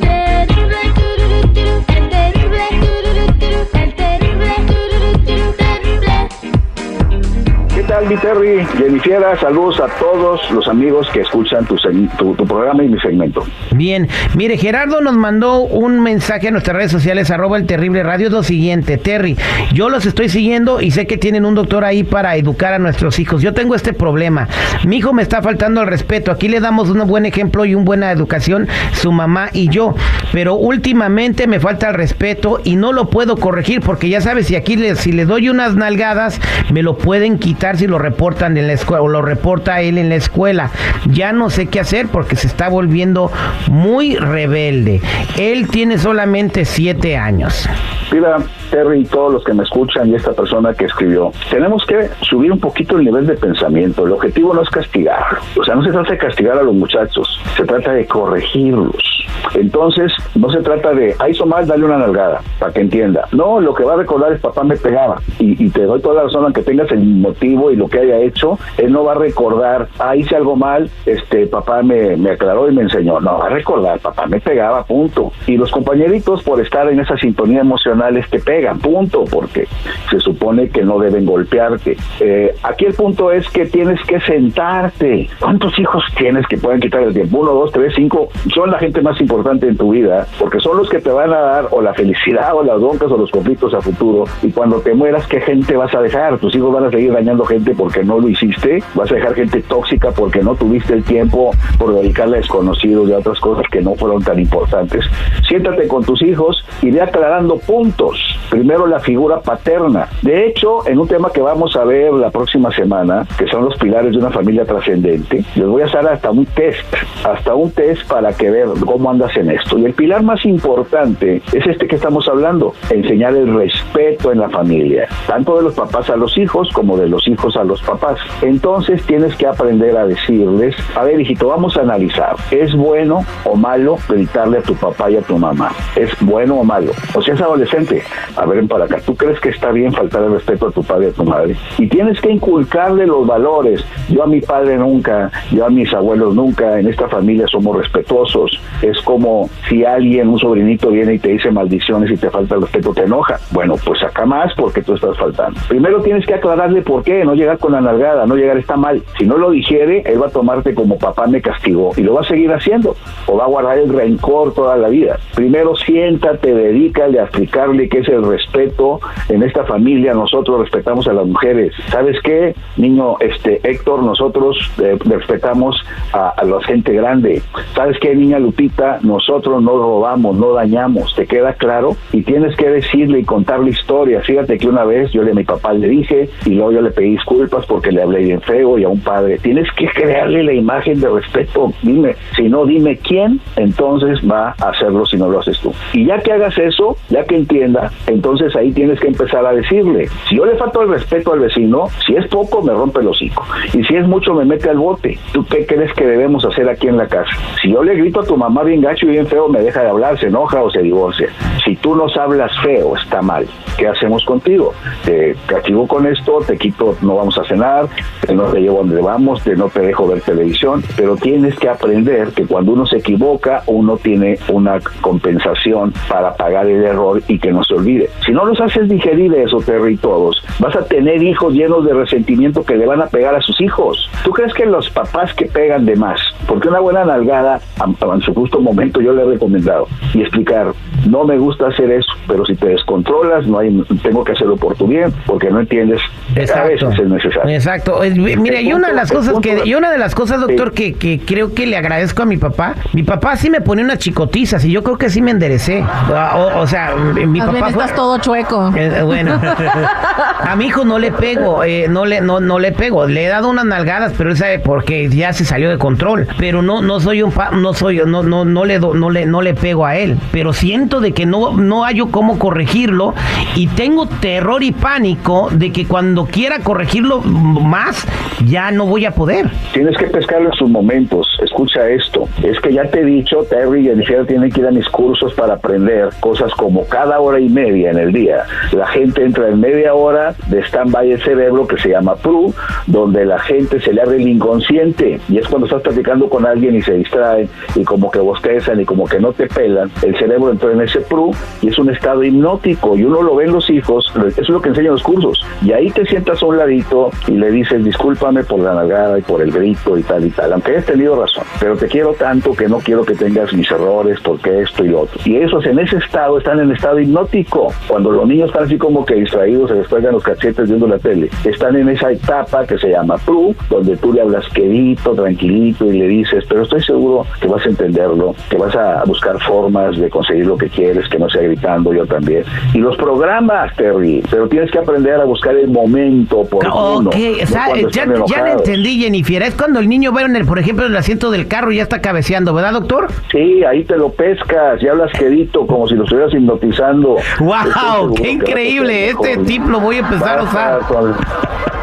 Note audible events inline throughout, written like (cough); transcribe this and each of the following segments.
Terrible, terrible, terrible, terrible, terrible, terrible, terrible, terrible, terrible, tal, mi Terry? Jennifiera, saludos a todos los amigos que escuchan tu, tu, programa y mi segmento. Bien, mire, Gerardo nos mandó un mensaje a nuestras redes sociales, arroba el terrible radio, lo siguiente, Terry, yo los estoy siguiendo y sé que tienen un doctor ahí para educar a nuestros hijos. Yo tengo este problema, mi hijo me está faltando el respeto, aquí le damos un buen ejemplo y una buena educación, su mamá y yo, pero últimamente me falta el respeto y no lo puedo corregir porque ya sabes, si aquí le, si le doy unas nalgadas, me lo pueden quitar si lo reportan en la escuela o lo reporta él en la escuela. Ya no sé qué hacer porque se está volviendo muy rebelde. Él tiene solamente siete años. Mira, Terry y todos los que me escuchan y esta persona que escribió, tenemos que subir un poquito el nivel de pensamiento. El objetivo no es castigar. O sea, no se trata de castigar a los muchachos, se trata de corregirlos. Entonces, no se trata de, ah, hizo mal, dale una nalgada, para que entienda. No, lo que va a recordar es papá me pegaba. Y, y te doy toda la razón, aunque tengas el motivo y lo que haya hecho, él no va a recordar, ah, hice algo mal, este, papá me, me aclaró y me enseñó. No, va a recordar, papá me pegaba, punto. Y los compañeritos, por estar en esa sintonía emocional, es que pegan, punto, porque se supone que no deben golpearte. Eh, aquí el punto es que tienes que sentarte. ¿Cuántos hijos tienes que pueden quitar el tiempo? Uno, dos, tres, cinco. Son la gente más importante en tu vida, porque son los que te van a dar o la felicidad o las broncas o los conflictos a futuro. Y cuando te mueras, ¿qué gente vas a dejar? Tus hijos van a seguir dañando gente porque no lo hiciste. Vas a dejar gente tóxica porque no tuviste el tiempo por dedicarle a desconocidos y a otras cosas que no fueron tan importantes. Siéntate con tus hijos y ve aclarando puntos. Primero la figura paterna. De hecho, en un tema que vamos a ver la próxima semana, que son los pilares de una familia trascendente, les voy a hacer hasta un test, hasta un test para que ver cómo en esto. Y el pilar más importante es este que estamos hablando, enseñar el respeto en la familia, tanto de los papás a los hijos como de los hijos a los papás. Entonces tienes que aprender a decirles, a ver hijito, vamos a analizar, ¿es bueno o malo gritarle a tu papá y a tu mamá? ¿Es bueno o malo? O sea, es adolescente, a ver para acá, ¿tú crees que está bien faltar el respeto a tu padre y a tu madre? Y tienes que inculcarle los valores. Yo a mi padre nunca, yo a mis abuelos nunca, en esta familia somos respetuosos. Es como si alguien, un sobrinito viene y te dice maldiciones y te falta el respeto, te enoja. Bueno, pues acá más porque tú estás faltando. Primero tienes que aclararle por qué, no llegar con la nalgada, no llegar está mal. Si no lo digiere, él va a tomarte como papá me castigó y lo va a seguir haciendo o va a guardar el rencor toda la vida. Primero siéntate, dedícale a explicarle qué es el respeto en esta familia. Nosotros respetamos a las mujeres. ¿Sabes qué, niño este Héctor? Nosotros eh, respetamos a, a la gente grande. ¿Sabes qué, niña Lupita? Nosotros no robamos, no dañamos. ¿Te queda claro? Y tienes que decirle y contarle historia. Fíjate que una vez yo le a mi papá le dije y luego yo le pedí disculpas porque le hablé bien feo y a un padre. Tienes que crearle la imagen de respeto. Dime, si no, dime quién, entonces va a hacerlo si no lo haces tú. Y ya que hagas eso, ya que entienda, entonces ahí tienes que empezar a decirle, si yo le falto el respeto al vecino, si es poco me rompe el hocico y si es mucho me mete al bote. ¿Tú qué crees que debemos hacer aquí en la casa? Si yo le grito a tu mamá bien gacho y bien feo, me deja de hablar, se enoja o se divorcia. Si tú nos hablas feo, está mal. ¿Qué hacemos contigo? Te castigo con esto, te quito, no vamos a cenar, no te llevo donde vamos, te no te dejo ver televisión, pero tienes que aprender que cuando uno se equivoca, uno tiene una compensación para pagar el error y que no se olvide. Si no los haces digerir eso, Terry, todos, vas a tener hijos llenos de resentimiento que le van a pegar a sus hijos. ¿Tú crees que los papás que pegan de más, porque una buena nalgada, en su justo momento yo le he recomendado, y explicar, no me gusta hacer eso, pero si te descontrolas, no hay, tengo que hacerlo por tu bien, porque no entiendes, Exacto. a veces es necesario. Exacto. Mira, y una de las cosas que, y una de las cosas, doctor, que, que creo que le agradezco a mi papá, mi papá sí me ponía unas chicotizas y yo creo que sí me enderecé. O, o sea, mi Más bien papá fue- estás todo chueco. Eh, bueno, (laughs) a mi hijo no le pego, eh, no le no no le pego, le he dado unas nalgadas, pero él sabe porque ya se salió de control. pero no no soy un no soy no no no le no le no le pego a él, pero siento de que no no hallo cómo corregirlo y tengo terror y pánico de que cuando quiera corregirlo más ya no voy a poder. Tienes que pescarlo en sus momentos. Escucha esto, es que ya te he dicho, Terry y Jennifer tienen que ir a mis cursos para aprender cosas como cada hora y media en el día. La gente entra en media hora de stand-by el cerebro que se llama PRU, donde la gente se le abre el inconsciente y es cuando estás platicando con alguien y se distraen y como que bostezan y como que no te pelan, el cerebro entra en ese PRU y es un estado hipnótico y uno lo ve en los hijos, eso es lo que enseñan los cursos y ahí te sientas a un ladito y le dices discúlpame por la nalgada y por el grito y tal y tal, aunque hayas tenido razón, pero te quiero tanto que no quiero que tengas mis errores porque esto y lo otro. Y esos en ese estado están en estado hipnótico. Cuando los niños están así como que distraídos, se despegan los cachetes viendo la tele, están en esa etapa que se llama PRU, donde tú le hablas quedito, tranquilito y le dices, pero estoy seguro que vas a entenderlo, que vas a buscar formas de conseguir lo que quieres, que no sea gritando yo también. Y los programas, Terry, pero tienes que aprender a buscar el momento por Ok, ya, ya le entendí, Jennifer. Es cuando el niño va en el, por ejemplo, en el asiento del carro y ya está cabeceando, ¿verdad, doctor? Sí, ahí te lo pescas y hablas quedito, como si lo estuvieras hipnotizando. ¡Wow! ¡Qué increíble! Este tip lo voy a empezar a usar.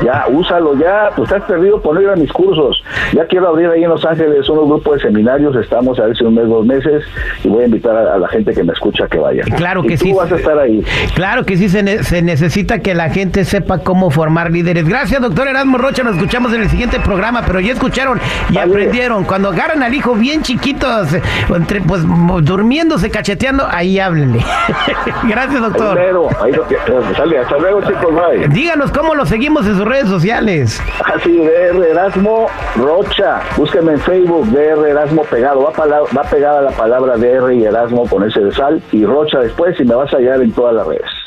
Ya, úsalo ya, pues estás perdido por ir a mis cursos. Ya quiero abrir ahí en Los Ángeles unos grupos de seminarios, estamos a ver si un mes, dos meses, y voy a invitar a, la gente que me escucha que vaya. Claro que y sí. Tú vas a estar ahí. Claro que sí, se, se, necesita que la gente sepa cómo formar líderes. Gracias, doctor Erasmo Rocha, nos escuchamos en el siguiente programa, pero ya escucharon y aprendieron. Cuando agarran al hijo bien chiquitos, entre, pues durmiéndose, cacheteando, ahí háblenle. (laughs) Gracias, doctor. Ahí lo que, sale, hasta luego, chicos, bye. Díganos cómo lo seguimos en sus redes sociales. Así, DR Erasmo Rocha. Búsquenme en Facebook, DR Erasmo pegado. Va, va pegada la palabra DR y Erasmo con ese de sal y Rocha después y me vas a hallar en todas las redes.